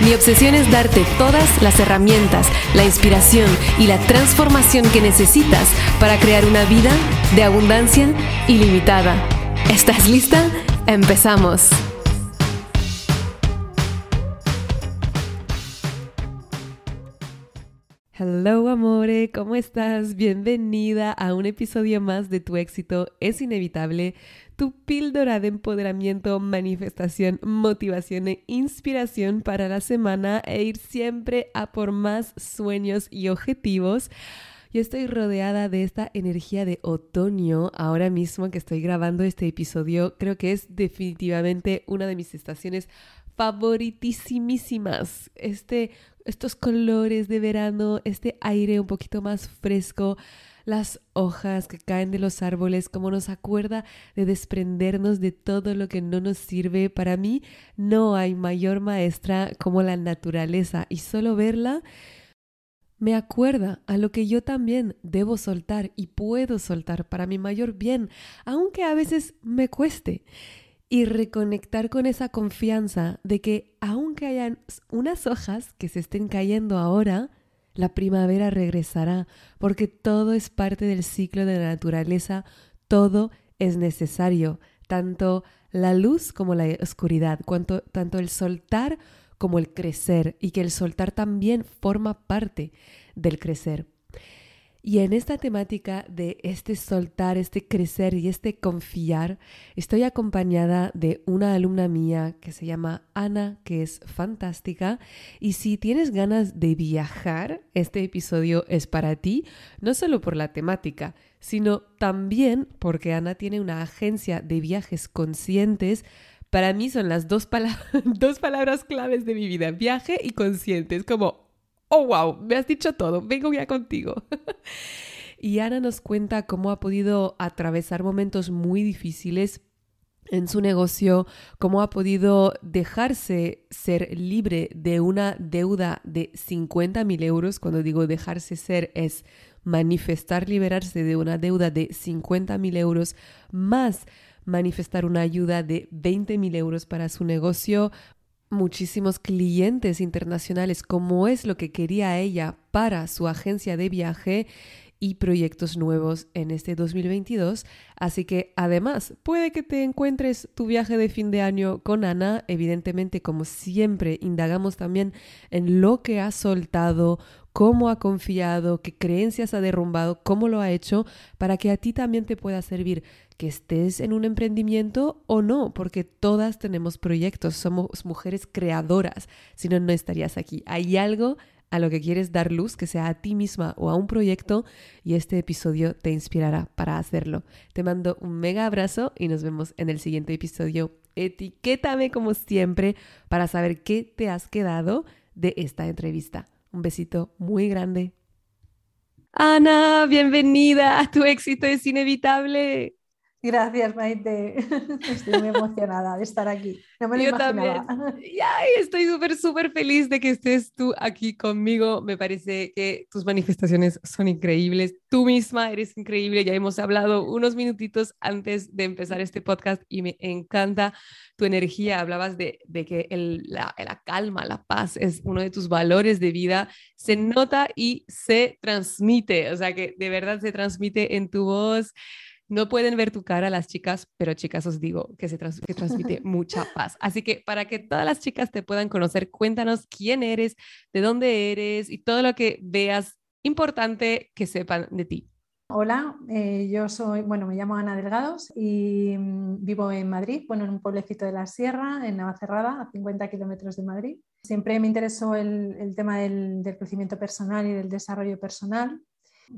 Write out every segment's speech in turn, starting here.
Mi obsesión es darte todas las herramientas, la inspiración y la transformación que necesitas para crear una vida de abundancia ilimitada. ¿Estás lista? Empezamos. Hello amore, ¿cómo estás? Bienvenida a un episodio más de Tu éxito es inevitable tu píldora de empoderamiento, manifestación, motivación e inspiración para la semana e ir siempre a por más sueños y objetivos. Yo estoy rodeada de esta energía de otoño ahora mismo que estoy grabando este episodio. Creo que es definitivamente una de mis estaciones favoritísimas. Este, estos colores de verano, este aire un poquito más fresco las hojas que caen de los árboles, como nos acuerda de desprendernos de todo lo que no nos sirve. Para mí no hay mayor maestra como la naturaleza y solo verla me acuerda a lo que yo también debo soltar y puedo soltar para mi mayor bien, aunque a veces me cueste. Y reconectar con esa confianza de que aunque hayan unas hojas que se estén cayendo ahora, la primavera regresará, porque todo es parte del ciclo de la naturaleza, todo es necesario, tanto la luz como la oscuridad, tanto el soltar como el crecer, y que el soltar también forma parte del crecer. Y en esta temática de este soltar, este crecer y este confiar, estoy acompañada de una alumna mía que se llama Ana, que es fantástica. Y si tienes ganas de viajar, este episodio es para ti, no solo por la temática, sino también porque Ana tiene una agencia de viajes conscientes para mí son las dos, dos, palabras claves de mi vida, viaje y conscientes, como oh, wow, me has dicho todo, vengo ya contigo. y Ana nos cuenta cómo ha podido atravesar momentos muy difíciles en su negocio, cómo ha podido dejarse ser libre de una deuda de 50 mil euros. Cuando digo dejarse ser es manifestar liberarse de una deuda de 50 mil euros más manifestar una ayuda de 20 mil euros para su negocio, muchísimos clientes internacionales, como es lo que quería ella para su agencia de viaje y proyectos nuevos en este 2022. Así que además puede que te encuentres tu viaje de fin de año con Ana. Evidentemente, como siempre, indagamos también en lo que ha soltado, cómo ha confiado, qué creencias ha derrumbado, cómo lo ha hecho, para que a ti también te pueda servir que estés en un emprendimiento o no, porque todas tenemos proyectos, somos mujeres creadoras, si no, no estarías aquí. Hay algo a lo que quieres dar luz, que sea a ti misma o a un proyecto, y este episodio te inspirará para hacerlo. Te mando un mega abrazo y nos vemos en el siguiente episodio. Etiquétame como siempre para saber qué te has quedado de esta entrevista. Un besito muy grande. Ana, bienvenida. Tu éxito es inevitable. Gracias, Maite. Estoy muy emocionada de estar aquí. No me lo Yo imaginaba. también. estoy súper, súper feliz de que estés tú aquí conmigo. Me parece que tus manifestaciones son increíbles. Tú misma eres increíble. Ya hemos hablado unos minutitos antes de empezar este podcast y me encanta tu energía. Hablabas de, de que el, la, la calma, la paz es uno de tus valores de vida. Se nota y se transmite. O sea que de verdad se transmite en tu voz. No pueden ver tu cara las chicas, pero chicas os digo que se transmite mucha paz. Así que para que todas las chicas te puedan conocer, cuéntanos quién eres, de dónde eres y todo lo que veas importante que sepan de ti. Hola, eh, yo soy, bueno, me llamo Ana Delgados y mm, vivo en Madrid, bueno, en un pueblecito de la Sierra, en Navacerrada, a 50 kilómetros de Madrid. Siempre me interesó el, tema del, crecimiento personal y del desarrollo personal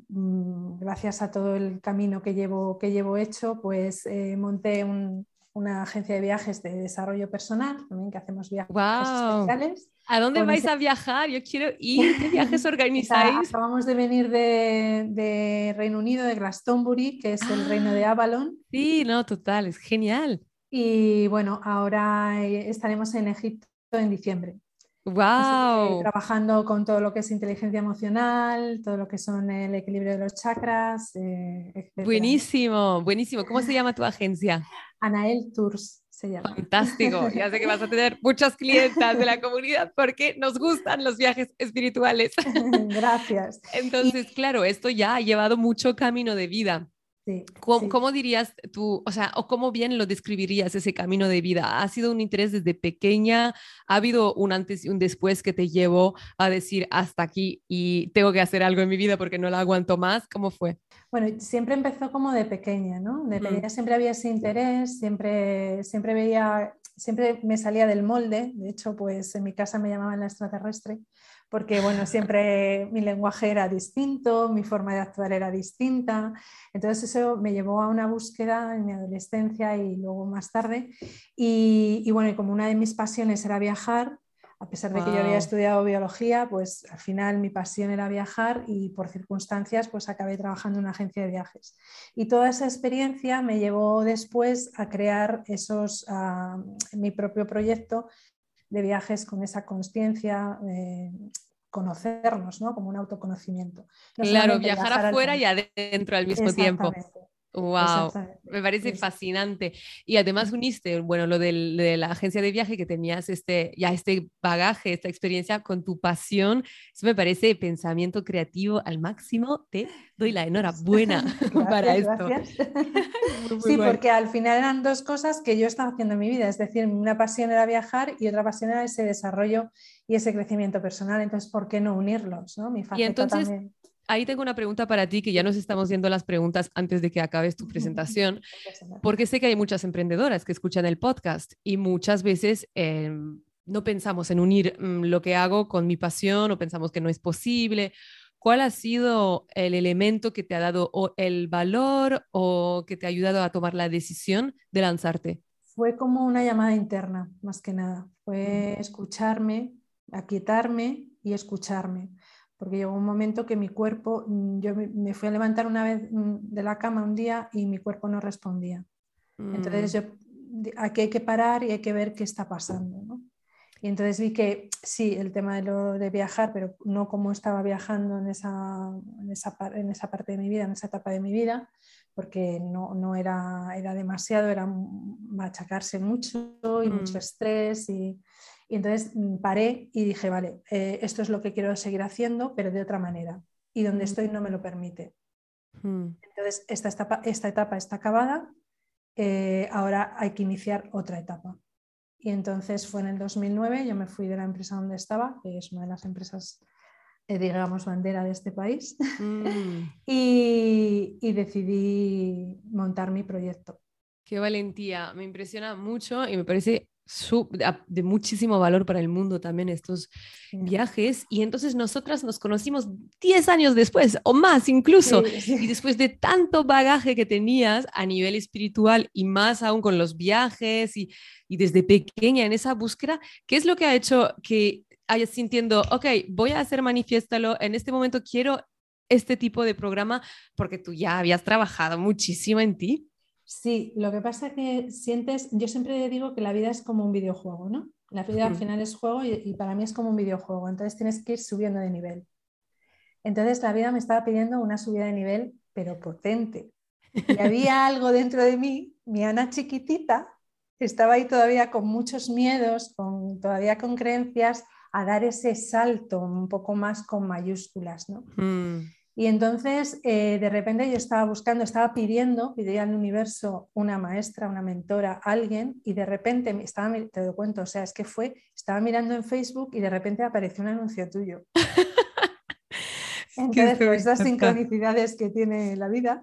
gracias a todo el camino que llevo, que llevo hecho, pues eh, monté un, una agencia de viajes de desarrollo personal, también que hacemos viajes wow. especiales. ¿A dónde vais a viajar? Yo quiero ir. ¿Qué viajes organizáis? acabamos de venir de, Reino Unido, de Glastonbury, que es el reino de ah, Avalon. Sí, no, total, es genial. Y bueno, ahora eh, estaremos en Egipto en diciembre. Wow. trabajando con todo lo que es inteligencia emocional, todo lo que son el equilibrio de los chakras. Eh, buenísimo, buenísimo. ¿Cómo se llama tu agencia? Anael Tours. Fantástico. Ya sé que vas a tener muchas clientas de la comunidad porque nos gustan los viajes espirituales. Gracias. Entonces, claro, esto ya ha llevado mucho camino de vida. ¿Cómo, dirías tú, o sea, o cómo bien lo describirías ese camino de vida? ¿Ha sido un interés desde pequeña? ¿Ha habido un antes y un después que te llevó a decir hasta aquí y tengo que hacer algo en mi vida porque no la aguanto más? ¿Cómo fue? Bueno, siempre empezó como de pequeña, ¿no? De pequeña siempre había ese interés, siempre, siempre veía, siempre me salía del molde. De hecho, pues en mi casa me llamaban la extraterrestre porque bueno, siempre mi lenguaje era distinto, mi forma de actuar era distinta. Entonces eso me llevó a una búsqueda en mi adolescencia y luego más tarde. Y, bueno, y como una de mis pasiones era viajar, a pesar de que yo había estudiado biología, pues al final mi pasión era viajar y por circunstancias pues acabé trabajando en una agencia de viajes. Y toda esa experiencia me llevó después a crear esos, uh, mi propio proyecto de viajes con esa conciencia, eh, conocernos, ¿no? Como un autoconocimiento. claro, viajar, afuera y adentro al mismo tiempo. Wow, me parece fascinante. Y además uniste, bueno, lo de la agencia de viaje que tenías este, ya este bagaje, esta experiencia con tu pasión. Eso me parece pensamiento creativo al máximo. Te doy la enhorabuena para esto. sí, porque al final eran dos cosas que yo estaba haciendo en mi vida. Es decir, una pasión era viajar y otra pasión era ese desarrollo y ese crecimiento personal. Entonces, ¿por qué no unirlos? ¿no? Mi y entonces, también ahí tengo una pregunta para ti, que ya nos estamos viendo las preguntas antes de que acabes tu presentación, porque sé que hay muchas emprendedoras que escuchan el podcast y muchas veces em, no pensamos en unir mm, lo que hago con mi pasión o pensamos que no es posible. ¿Cuál ha sido el elemento que te ha dado o el valor o que te ha ayudado a tomar la decisión de lanzarte? Fue como una llamada interna, más que nada. Fue escucharme, aquietarme y escucharme porque llegó un momento que mi cuerpo, mm, yo me fui a levantar una vez mm, de la cama un día y mi cuerpo no respondía. Entonces mm. yo, aquí hay que parar y hay que ver qué está pasando. Y entonces vi que sí, el tema de, lo de viajar, pero no como estaba viajando en esa, en esa, en esa parte de mi vida, en esa etapa de mi vida, porque no, no era, era demasiado, era machacarse mucho y mucho estrés y, y entonces mm, paré y dije, vale, eh, esto es lo que quiero seguir haciendo, pero de otra manera. Y donde estoy no me lo permite. Entonces, esta etapa, esta etapa está acabada, eh, ahora hay que iniciar otra etapa. Y entonces fue en el 2009, yo me fui de la empresa donde estaba, que es una de las empresas, eh, digamos, bandera de este país, mm. y, y decidí montar mi proyecto. Qué valentía, me impresiona mucho y me parece de muchísimo valor para el mundo también estos viajes. Y entonces nosotras nos conocimos 10 años después o más incluso. Y después de tanto bagaje que tenías a nivel espiritual y más aún con los viajes y, y desde pequeña en esa búsqueda, ¿qué es lo que ha hecho que hayas sintiendo, ok, voy a hacer manifiéstalo, en este momento quiero este tipo de programa porque tú ya habías trabajado muchísimo en ti? Sí, lo que pasa es que sientes, yo siempre digo que la vida es como un videojuego, ¿no? La vida al final es juego y, para mí es como un videojuego, entonces tienes que ir subiendo de nivel. Entonces la vida me estaba pidiendo una subida de nivel, pero potente. Y había algo dentro de mí, mi Ana chiquitita, estaba ahí todavía con muchos miedos, con, todavía con creencias, a dar ese salto un poco más con mayúsculas, ¿no? Mm. Y entonces, eh, de repente yo estaba buscando, estaba pidiendo, pedía al universo una maestra, una mentora, alguien, y de repente, estaba, te doy cuenta, o sea, es que fue, estaba mirando en Facebook y de repente apareció un anuncio tuyo. entonces, pues, esas sincronicidades que tiene la vida.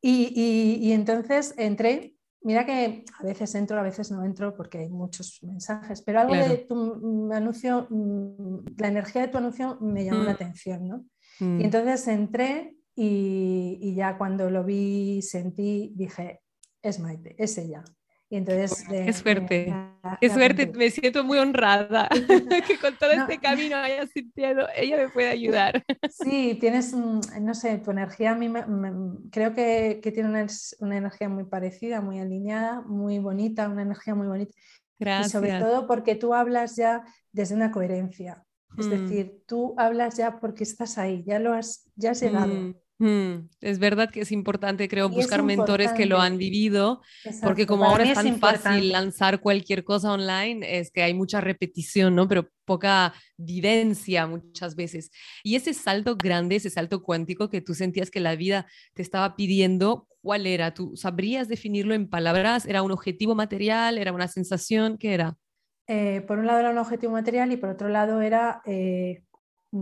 Y, y, entonces entré, mira que a veces entro, a veces no entro porque hay muchos mensajes, pero algo de tu anuncio, la energía de tu anuncio me llamó la mm. atención, ¿no? Y mm. entonces entré y, ya cuando lo vi, sentí, dije, es Maite, es ella. Y entonces, qué suerte, qué suerte, me siento muy honrada que con todo este camino haya sentido, ella me puede ayudar. Sí, tienes, no sé, tu energía a mí creo que, que tiene una, una, energía muy parecida, muy alineada, muy bonita, una energía muy bonita. Gracias. Y sobre todo porque tú hablas ya desde una coherencia. Es mm. decir, tú hablas ya porque estás ahí, ya lo has, ya has llegado. Mm. Mm, es verdad que es importante, creo, buscar mentores que lo han vivido, porque como ahora es tan fácil lanzar cualquier cosa online, es que hay mucha repetición, ¿no? Pero poca vivencia muchas veces. Y ese salto grande, ese salto cuántico que tú sentías que la vida te estaba pidiendo, ¿cuál era? ¿Tú sabrías definirlo en palabras? ¿Era un objetivo material? ¿Era una sensación? ¿Qué era? Eh, por un lado era un objetivo material y por otro lado era eh,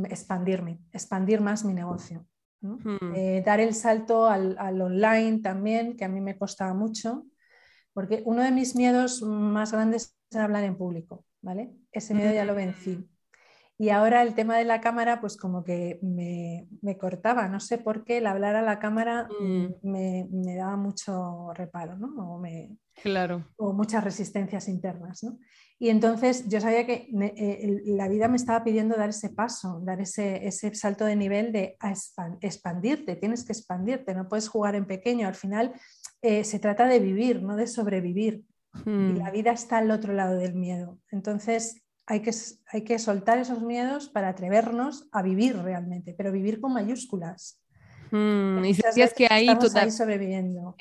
expandirme, expandir más mi negocio. Hmm. Eh, dar el salto al, online también, que a mí me costaba mucho, porque uno de mis miedos más grandes es hablar en público, ¿vale? Ese miedo ya lo vencí. Y ahora el tema de la cámara, pues como que me, cortaba, no sé por qué el hablar a la cámara mm. me, daba mucho reparo, ¿no? O, me, claro. o muchas resistencias internas, ¿no? Y entonces yo sabía que eh, la vida me estaba pidiendo dar ese paso, dar ese, ese salto de nivel de expandirte, tienes que expandirte, no puedes jugar en pequeño, al final eh, se trata de vivir, no de sobrevivir. Y hmm. la vida está al otro lado del miedo. Entonces hay que, hay que soltar esos miedos para atrevernos a vivir realmente, pero vivir con mayúsculas. Mm, y sentías que ahí, toda... sobreviviendo.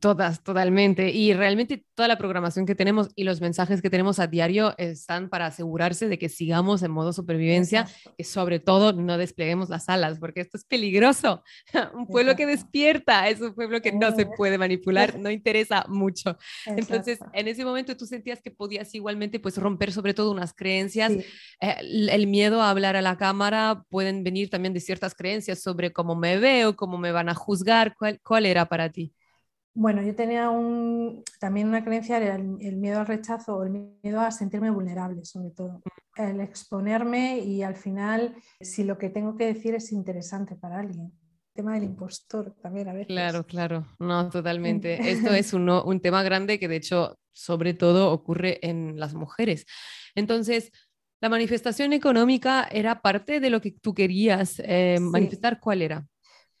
todas, totalmente. Y realmente toda la programación que tenemos y los mensajes que tenemos a diario están para asegurarse de que sigamos en modo supervivencia y sobre todo no despleguemos las alas, porque esto es peligroso. un pueblo que despierta es un pueblo que no se puede manipular, no interesa mucho. Entonces, en ese momento tú sentías que podías igualmente pues romper sobre todo unas creencias. Eh, el miedo a hablar a la cámara pueden venir también de ciertas creencias sobre cómo me ve o cómo me van a juzgar? ¿Cuál, cuál era para ti? Bueno, yo tenía un, también una creencia, era el, miedo al rechazo o el miedo a sentirme vulnerable, sobre todo. El exponerme y al final, si lo que tengo que decir es interesante para alguien. El tema del impostor también a veces. Claro, claro, no, totalmente. Esto es un, un tema grande que de hecho, sobre todo, ocurre en las mujeres. Entonces, la manifestación económica era parte de lo que tú querías eh, manifestar. ¿Cuál era?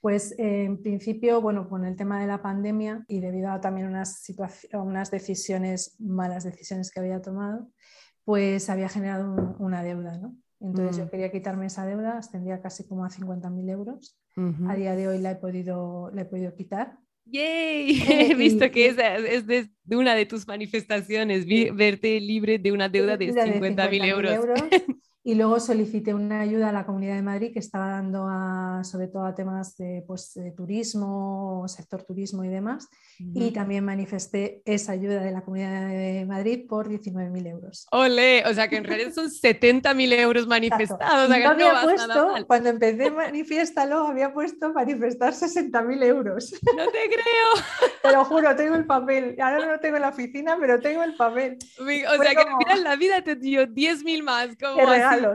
Pues en principio, bueno, con el tema de la pandemia y debido a también unas, unas decisiones, malas decisiones que había tomado, pues había generado una deuda, ¿no? Entonces yo mm. quería quitarme esa deuda, ascendía casi como a 50.000 euros. A día de hoy la he podido, la he podido quitar. ¡Yay! He visto que esa es de, una de tus manifestaciones, verte libre de una deuda de 50.000 euros. Y luego solicité una ayuda a la Comunidad de Madrid que estaba dando a, sobre todo a temas de, pues, de turismo, sector turismo y demás. Y también manifesté esa ayuda de la Comunidad de Madrid por 19.000 euros. ¡Ole! O sea que en realidad son 70.000 euros manifestados. había puesto, cuando empecé Manifiéstalo, había puesto manifestar 60.000 euros. No te creo. Te lo juro, tengo el papel. Ahora no lo tengo en la oficina, pero tengo el papel. O sea que al final la vida te dio 10.000 más. Como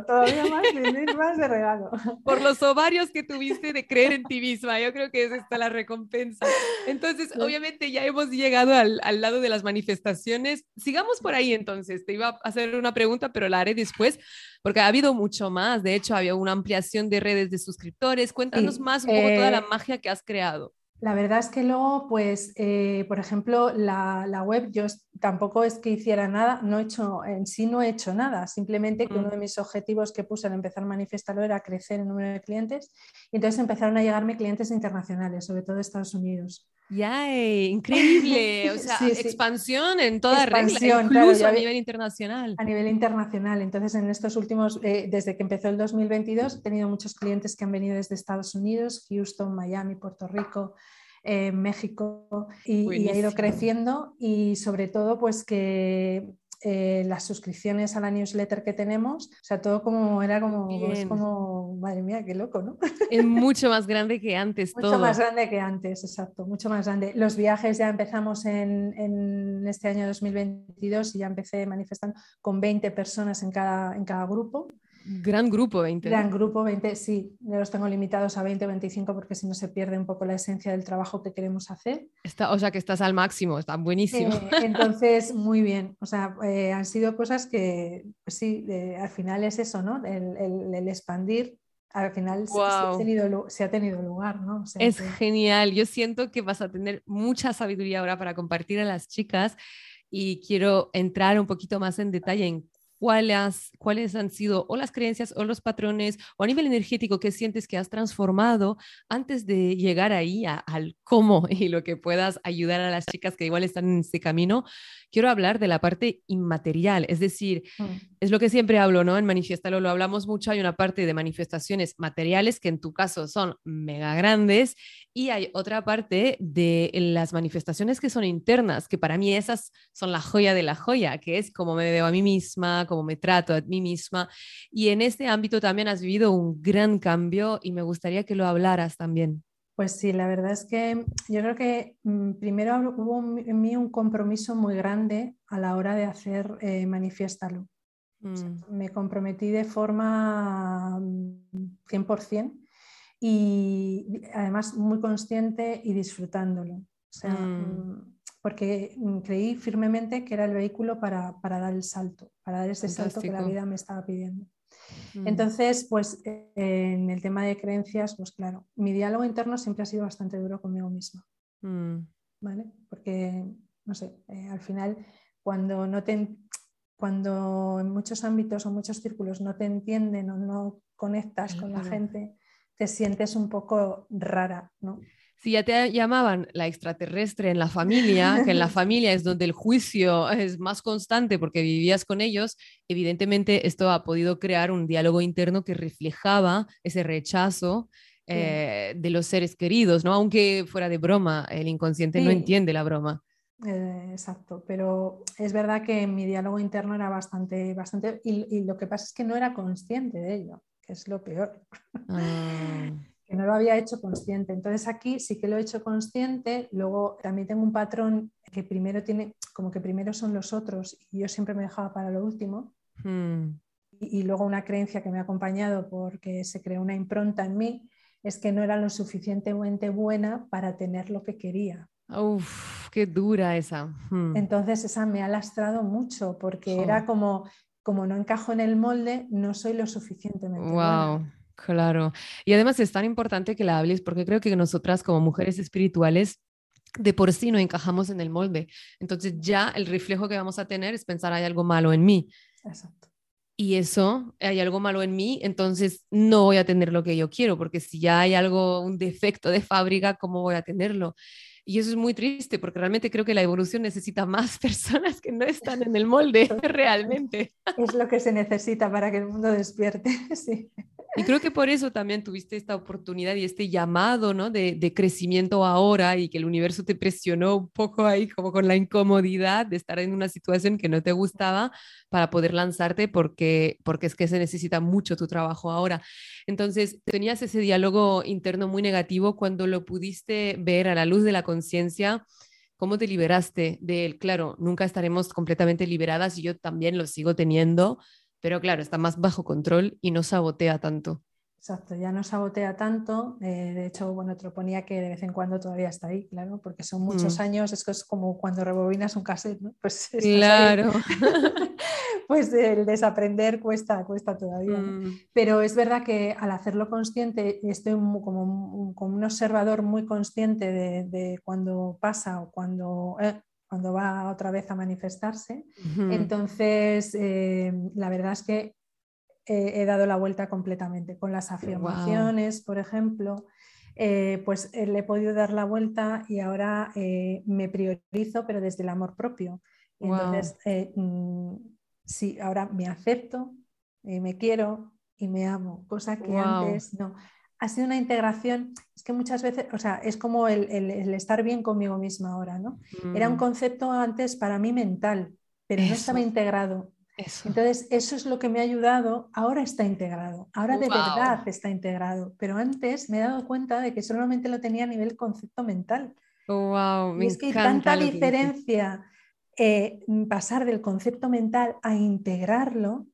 todavía más, más de regalo. Por los ovarios que tuviste de creer en ti misma, yo creo que es esta la recompensa. Entonces, obviamente ya hemos llegado al, al, lado de las manifestaciones. Sigamos por ahí entonces. Te iba a hacer una pregunta, pero la haré después, porque ha habido mucho más. De hecho, había una ampliación de redes de suscriptores. Cuéntanos más un poco toda la eh, magia que has creado. La verdad es que luego, pues, eh, por ejemplo, la, la, web, yo tampoco es que hiciera nada, no he hecho, en sí no he hecho nada, simplemente que uno mm. de mis objetivos que puse al empezar Manifestarlo era crecer el número de clientes y entonces empezaron a llegarme clientes internacionales, sobre todo de Estados Unidos. ¡Yay! Increíble. O sea, expansión en toda regla, incluso a nivel internacional. A nivel internacional. Entonces, en estos últimos, eh, desde que empezó el 2022, he tenido muchos clientes que han venido desde Estados Unidos, Houston, Miami, Puerto Rico, eh, México, y, y, ha ido creciendo. Y sobre todo, pues que eh, las suscripciones a la newsletter que tenemos, o sea, todo como era como, pues, como madre mía, qué loco, ¿no? Es mucho más grande que antes. mucho más grande que antes, exacto, mucho más grande. Los viajes ya empezamos en, en, este año 2022 y ya empecé manifestando con 20 personas en cada, en cada grupo. Gran grupo, 20. Gran grupo, 20, sí. Yo los tengo limitados a 20 o 25 porque si no se pierde un poco la esencia del trabajo que queremos hacer. Está, o sea, que estás al máximo, está buenísimo. Eh, entonces, muy bien. O sea, eh, han sido cosas que, pues sí, al final es eso, ¿no? El, expandir al final se, ha tenido, se, ha tenido, lugar, ¿no? es genial. Yo siento que vas a tener mucha sabiduría ahora para compartir a las chicas y quiero entrar un poquito más en detalle en cuáles, cuáles han sido o las creencias o los patrones o a nivel energético que sientes que has transformado antes de llegar ahí al cómo y lo que puedas ayudar a las chicas que igual están en ese camino quiero hablar de la parte inmaterial, es decir, mm. Es lo que siempre hablo, ¿no? En Manifiestalo lo hablamos mucho, hay una parte de manifestaciones materiales que en tu caso son mega grandes y hay otra parte de las manifestaciones que son internas, que para mí esas son la joya de la joya, que es como me veo a mí misma, cómo me trato a mí misma. Y en este ámbito también has vivido un gran cambio y me gustaría que lo hablaras también. Pues sí, la verdad es que yo creo que mm, primero hubo en mí un compromiso muy grande a la hora de hacer eh, Manifiéstalo. Mm. me comprometí de forma 100% mm, y además muy consciente y disfrutándlo. porque creí firmemente que era el vehículo para, dar el salto, para dar ese salto que la vida me estaba pidiendo. Mm. Entonces, pues en el tema de creencias, pues claro, mi diálogo interno siempre ha sido bastante duro conmigo misma. Mm. ¿Vale? Porque, no sé, eh, al final, cuando no te cuando en muchos ámbitos o muchos círculos no te entienden o no conectas con la gente, te sientes un poco rara, ¿no? si ya te llamaban la extraterrestre en la familia, que en la familia es donde el juicio es más constante porque vivías con ellos, evidentemente esto ha podido crear un diálogo interno que reflejaba ese rechazo eh, de los seres queridos, ¿no? Aunque fuera de broma, el inconsciente no entiende la broma. Eh, exacto, pero es verdad que mi diálogo interno era bastante, bastante, y, lo que pasa es que no era consciente de ello, que es lo peor. Ah que no lo había hecho consciente. Entonces aquí sí que lo he hecho consciente, luego también tengo un patrón que primero tiene, como que primero son los otros y yo siempre me dejaba para lo último. Hmm. Y, luego una creencia que me ha acompañado porque se creó una impronta en mí es que no era lo suficientemente buena para tener lo que quería. Uf, qué dura esa. Hmm. Entonces esa me ha lastrado mucho porque era como, como no encajo en el molde, no soy lo suficientemente wow. buena. Claro. Y además es tan importante que la hables porque creo que nosotras como mujeres espirituales de por sí no encajamos en el molde. Entonces ya el reflejo que vamos a tener es pensar hay algo malo en mí. Exacto. Y eso, hay algo malo en mí, entonces no voy a tener lo que yo quiero, porque si ya hay algo, un defecto de fábrica, ¿cómo voy a tenerlo? Y eso es muy triste porque realmente creo que la evolución necesita más personas que no están en el molde realmente. Es lo que se necesita para que el mundo despierte, sí. Y creo que por eso también tuviste esta oportunidad y este llamado ¿no? de, de, crecimiento ahora y que el universo te presionó un poco ahí como con la incomodidad de estar en una situación que no te gustaba para poder lanzarte porque, porque es que se necesita mucho tu trabajo ahora. Entonces, tenías ese diálogo interno muy negativo cuando lo pudiste ver a la luz de la conciencia. ¿Cómo te liberaste de él? Claro, nunca estaremos completamente liberadas y yo también lo sigo teniendo, pero claro, está más bajo control y no sabotea tanto. Exacto, ya no sabotea tanto. Eh, de hecho, bueno, te ponía que de vez en cuando todavía está ahí, claro, porque son muchos mm. años, es, es como cuando rebobinas un cassette, ¿no? Pues claro. pues el desaprender cuesta, cuesta todavía. Mm. Pero es verdad que al hacerlo consciente, estoy como un, como un observador muy consciente de, de cuando pasa o cuando, eh, cuando va otra vez a manifestarse. Entonces, eh, la verdad es que he dado la vuelta completamente con las afirmaciones, por ejemplo. Eh, pues eh, le he podido dar la vuelta y ahora me priorizo, pero desde el amor propio. Entonces, mm, sí, ahora me acepto, me quiero y me amo, cosa que antes no ha sido una integración, es que muchas veces, o sea, es como el, estar bien conmigo misma ahora, ¿no? Era un mm. concepto antes para mí mental, pero no estaba integrado. Entonces, eso es lo que me ha ayudado, ahora está integrado, ahora de verdad está integrado, pero antes me he dado cuenta de que solamente lo tenía a nivel concepto mental. Wow, y es que hay tanta diferencia eh, pasar del concepto mental a integrarlo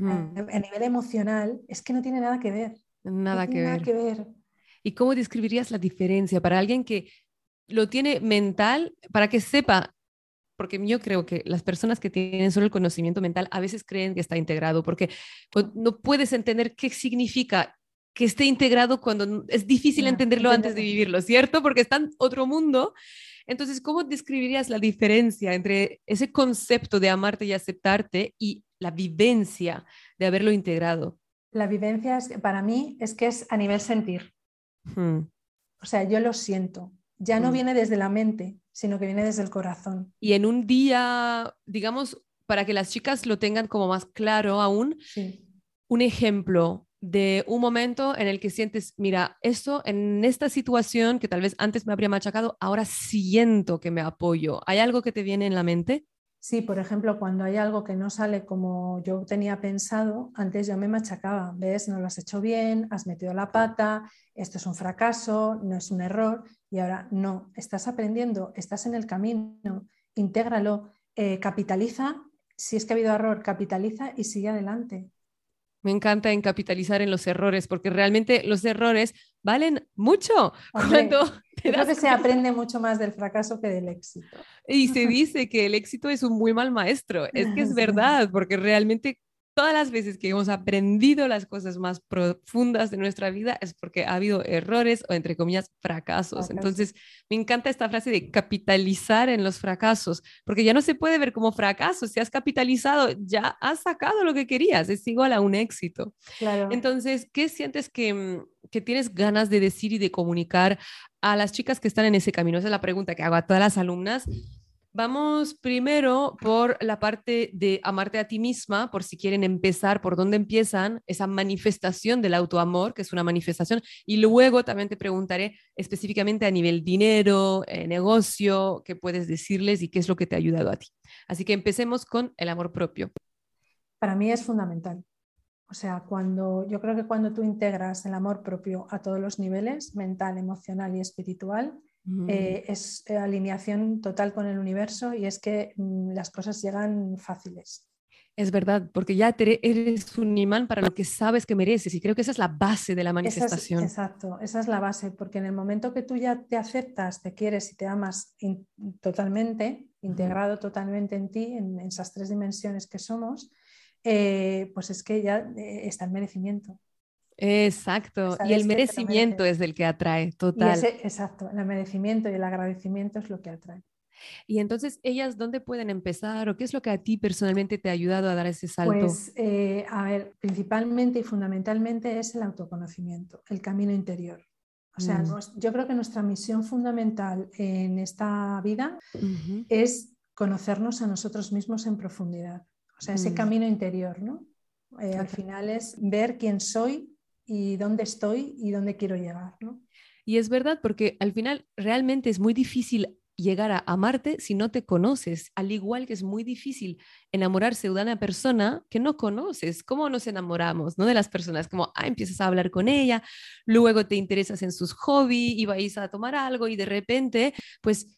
a, nivel emocional, es que no tiene nada que ver. Nada, que, nada ver. que ver. ¿Y cómo describirías la diferencia para alguien que lo tiene mental, para que sepa porque yo creo que las personas que tienen solo el conocimiento mental a veces creen que está integrado, porque no puedes entender qué significa que esté integrado cuando es difícil entenderlo antes de vivirlo, ¿cierto? Porque está en otro mundo. Entonces, ¿cómo describirías la diferencia entre ese concepto de amarte y aceptarte y la vivencia de haberlo integrado? La vivencia es, para mí es que es a nivel sentir. O sea, yo lo siento. Ya no mm. viene desde la mente, sino que viene desde el corazón. Y en un día, digamos, para que las chicas lo tengan como más claro aún, un ejemplo de un momento en el que sientes, mira, esto en esta situación que tal vez antes me habría machacado, ahora siento que me apoyo. ¿Hay algo que te viene en la mente? Sí, por ejemplo, cuando hay algo que no sale como yo tenía pensado, antes yo me machacaba, ves, no lo has hecho bien, has metido la pata, esto es un fracaso, no es un error, y ahora no, estás aprendiendo, estás en el camino, intégralo, eh, capitaliza, si es que ha habido error, capitaliza y sigue adelante. Me encanta en capitalizar en los errores, porque realmente los errores valen mucho. cuando creo que se aprende mucho más del fracaso que del éxito. Y se dice que el éxito es un muy mal maestro. Es que es verdad, porque realmente todas las veces que hemos aprendido las cosas más profundas de nuestra vida es porque ha habido errores o, entre comillas, fracasos. Entonces, me encanta esta frase de capitalizar en los fracasos, porque ya no se puede ver como fracaso. Si has capitalizado, ya has sacado lo que querías. Es igual a un éxito. Entonces, ¿qué sientes que, mm, que tienes ganas de decir y de comunicar a las chicas que están en ese camino? Esa es la pregunta que hago a todas las alumnas Vamos primero por la parte de amarte a ti misma, por si quieren empezar, por dónde empiezan esa manifestación del autoamor, que es una manifestación, y luego también te preguntaré específicamente a nivel dinero, eh, negocio, qué puedes decirles y qué es lo que te ha ayudado a ti. Así que empecemos con el amor propio. Para mí es fundamental. O sea, cuando yo creo que cuando tú integras el amor propio a todos los niveles, mental, emocional y espiritual, eh, es eh, alineación total con el universo y es que mm, las cosas llegan fáciles. Es verdad, porque ya eres un imán para lo que sabes que mereces y creo que esa es la base de la manifestación. exacto, esa es la base, porque en el momento que tú ya te aceptas, te quieres y te amas totalmente, integrado totalmente en ti, en, esas tres dimensiones que somos, eh, pues es que ya está el merecimiento. Exacto, y el merecimiento es el que atrae, total. exacto, el merecimiento y el agradecimiento es lo que atrae. Y entonces, ¿ellas dónde pueden empezar o qué es lo que a ti personalmente te ha ayudado a dar ese salto? Pues, eh, a ver, principalmente y fundamentalmente es el autoconocimiento, el camino interior. O sea, mm. yo creo que nuestra misión fundamental en esta vida es conocernos a nosotros mismos en profundidad. O sea, ese mm. camino interior, ¿no? Eh, al final es ver quién soy y dónde estoy y dónde quiero llegar. ¿no? Y es verdad, porque al final realmente es muy difícil llegar a amarte si no te conoces, al igual que es muy difícil enamorarse de una persona que no conoces. ¿Cómo nos enamoramos ¿no? de las personas? Como, ah, empiezas a hablar con ella, luego te interesas en sus hobbies y vais a tomar algo y de repente, pues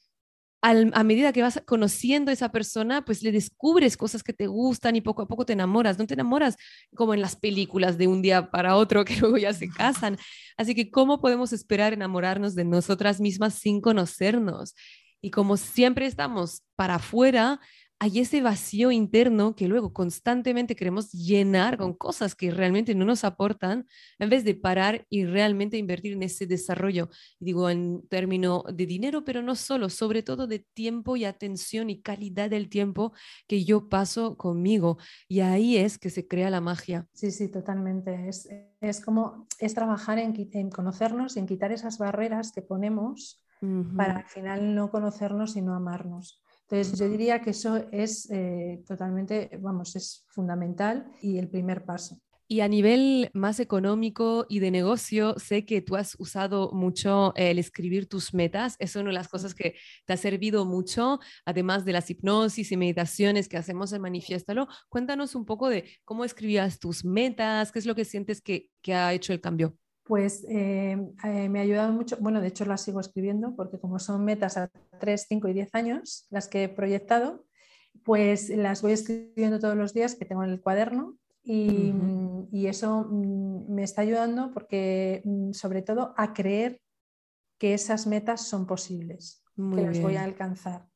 a medida que vas conociendo a esa persona, pues le descubres cosas que te gustan y poco a poco te enamoras. No te enamoras como en las películas de un día para otro que luego ya se casan. Así que, ¿cómo podemos esperar enamorarnos de nosotras mismas sin conocernos? Y como siempre estamos para afuera, hay ese vacío interno que luego constantemente queremos llenar con cosas que realmente no nos aportan, en vez de parar y realmente invertir en ese desarrollo. Digo, en términos de dinero, pero no solo, sobre todo de tiempo y atención y calidad del tiempo que yo paso conmigo. Y ahí es que se crea la magia. Sí, sí, totalmente. Es, es como, es trabajar en, en conocernos y en quitar esas barreras que ponemos para al final no conocernos y no amarnos. Entonces, yo diría que eso es eh, totalmente, vamos, es fundamental y el primer paso. Y a nivel más económico y de negocio, sé que tú has usado mucho el escribir tus metas. Es una de las cosas que te ha servido mucho, además de las hipnosis y meditaciones que hacemos en Manifiéstalo. Cuéntanos un poco de cómo escribías tus metas, qué es lo que sientes que, que ha hecho el cambio pues eh, eh, me ha ayudado mucho, bueno, de hecho las sigo escribiendo porque como son metas a 3, 5 y 10 años las que he proyectado, pues las voy escribiendo todos los días que tengo en el cuaderno Y, y eso mm, me está ayudando porque, mm, sobre todo, a creer que esas metas son posibles, que las voy a alcanzar.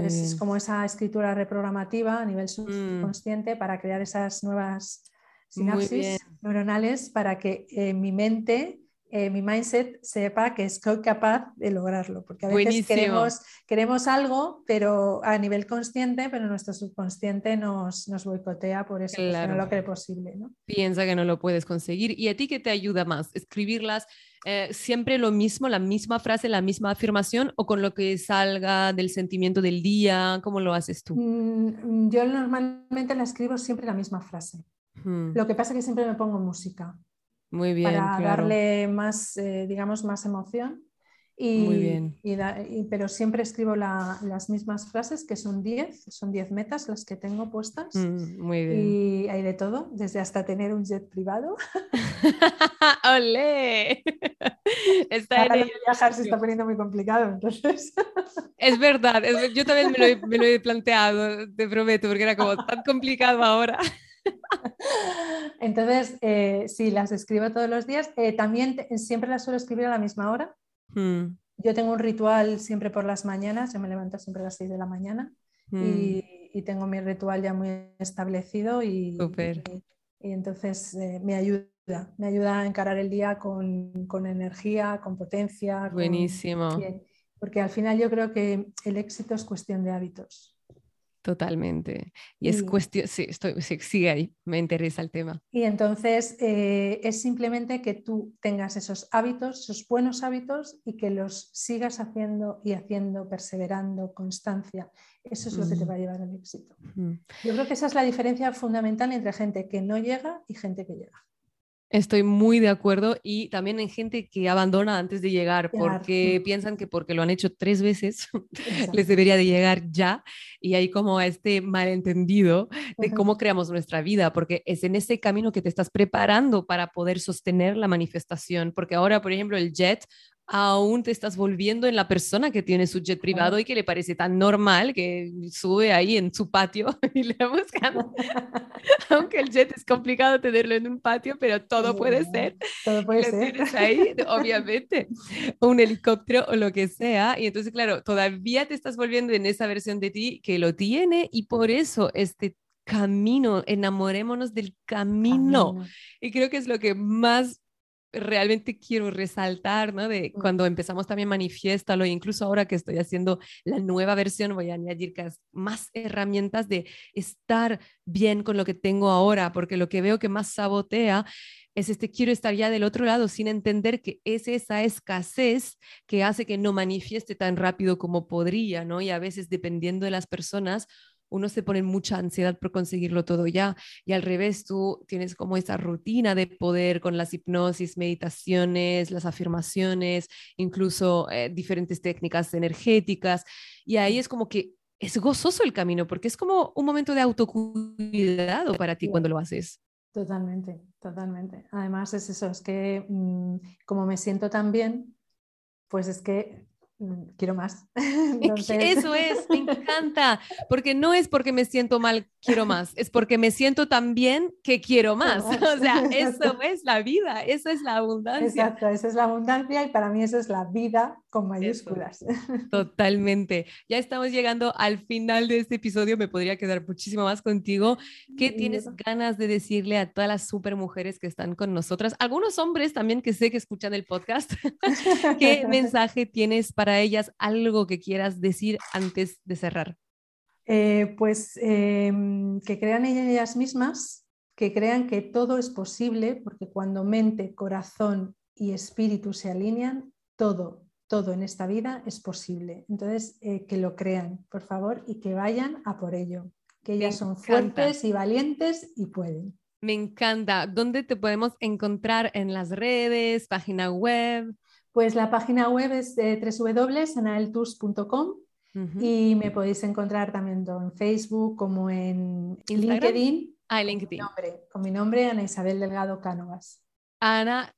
es como esa escritura reprogramativa a nivel mm. subconsciente para crear esas nuevas sinapsis neuronales para que eh, mi mente eh, mi mindset sepa que soy capaz de lograrlo, porque a veces queremos, queremos, algo, pero a nivel consciente, pero nuestro subconsciente nos, nos boicotea por eso, no lo cree posible. ¿no? Piensa que no lo puedes conseguir. ¿Y a ti qué te ayuda más? ¿Escribirlas eh, siempre lo mismo, la misma frase, la misma afirmación o con lo que salga del sentimiento del día? ¿Cómo lo haces tú? Mm, yo normalmente la escribo siempre la misma frase. Hmm. Lo que pasa es que siempre me pongo música. Muy bien. Para darle más, eh, digamos, más emoción. Y, Muy bien. pero siempre escribo las mismas frases, que son 10, son 10 metas las que tengo puestas. Mm, muy bien. Y hay de todo, desde hasta tener un jet privado. ¡Olé! Está Ahora viajar se está poniendo muy complicado, entonces. Es verdad, yo también me lo, he, me lo he planteado, te prometo, porque era como tan complicado ahora. Entonces, eh, sí, las escribo todos los días. Eh, también siempre las suelo escribir a la misma hora. Hmm. Yo tengo un ritual siempre por las mañanas, yo me levanto siempre a las 6 de la mañana hmm. y, tengo mi ritual ya muy establecido y, y, entonces eh, me ayuda, me ayuda a encarar el día con, energía, con potencia. Buenísimo. porque al final yo creo que el éxito es cuestión de hábitos. Totalmente. Y es cuestión, sí, estoy, sigue ahí, me interesa el tema. Y entonces eh, es simplemente que tú tengas esos hábitos, esos buenos hábitos y que los sigas haciendo y haciendo, perseverando, constancia. Eso es lo que te va a llevar al éxito. Yo creo que esa es la diferencia fundamental entre gente que no llega y gente que llega. Estoy muy de acuerdo y también en gente que abandona antes de llegar porque piensan que porque lo han hecho tres veces les debería de llegar ya y hay como este malentendido de cómo creamos nuestra vida porque es en ese camino que te estás preparando para poder sostener la manifestación porque ahora por ejemplo el jet aún te estás volviendo en la persona que tiene su jet privado y que le parece tan normal que sube ahí en su patio y le buscan. Aunque el jet es complicado tenerlo en un patio, pero todo puede ser. Todo puede ser. Tienes ahí, obviamente, un helicóptero o lo que sea. Y entonces, claro, todavía te estás volviendo en esa versión de ti que lo tiene y por eso este camino, enamorémonos del camino. camino. Y creo que es lo que más realmente quiero resaltar, ¿no? De cuando empezamos también manifiéstalo, incluso ahora que estoy haciendo la nueva versión, voy a añadir más herramientas de estar bien con lo que tengo ahora, porque lo que veo que más sabotea es este quiero estar ya del otro lado sin entender que es esa escasez que hace que no manifieste tan rápido como podría, ¿no? Y a veces dependiendo de las personas, uno se pone mucha ansiedad por conseguirlo todo ya y al revés, tú tienes como esa rutina de poder con las hipnosis, meditaciones, las afirmaciones, incluso eh, diferentes técnicas energéticas y ahí es como que es gozoso el camino porque es como un momento de autocuidado para ti cuando lo haces. Totalmente, totalmente. Además es eso, es que mm, como me siento tan bien, pues es que quiero más. Eso es, me encanta, porque no es porque me siento mal, quiero más, es porque me siento tan bien que quiero más. O sea, eso es la vida, eso es la abundancia. Exacto, esa es la abundancia y para mí eso es la vida con mayúsculas. totalmente. Ya estamos llegando al final de este episodio, me podría quedar muchísimo más contigo. ¿Qué tienes ganas de decirle a todas las super mujeres que están con nosotras? Algunos hombres también que sé que escuchan el podcast. ¿Qué mensaje tienes para ellas algo que quieras decir antes de cerrar? Eh, pues em, que crean en ellas mismas, que crean que todo es posible, porque cuando mente, corazón y espíritu se alinean, todo, todo en esta vida es posible. Entonces, eh, que lo crean, por favor, y que vayan a por ello, que ellas son fuertes y valientes y pueden. Me encanta. ¿Dónde te podemos encontrar en las redes, página web? Pues la página web es de www.anaeltours.com y me podéis encontrar también en Facebook como en LinkedIn. Ah, LinkedIn. Con mi nombre, con mi nombre, Ana Isabel Delgado Cánovas. Ana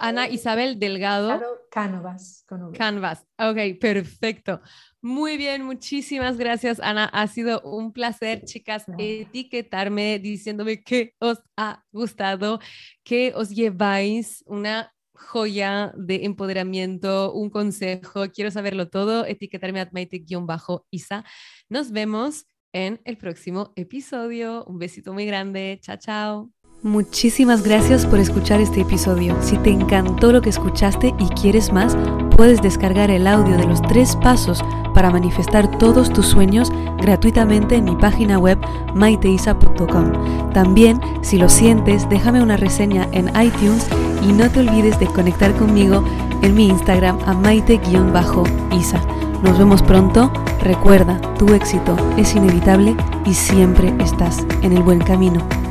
Ana Isabel Delgado. Canvas. Canvas. Ok, perfecto. Muy bien, muchísimas gracias, Ana. Ha sido un placer, chicas, etiquetarme diciéndome que os ha gustado, que os lleváis una joya de empoderamiento, un consejo. Quiero saberlo todo. Etiquetarme a maite-isa. Nos vemos en el próximo episodio. Un besito muy grande. Chao, chao. Muchísimas gracias por escuchar este episodio. Si te encantó lo que escuchaste y quieres más, puedes descargar el audio de los tres pasos para manifestar todos tus sueños gratuitamente en mi página web maiteisa.com. También, si lo sientes, déjame una reseña en iTunes y no te olvides de conectar conmigo en mi Instagram a maite-isa. Nos vemos pronto. Recuerda, tu éxito es inevitable y siempre estás en el buen camino.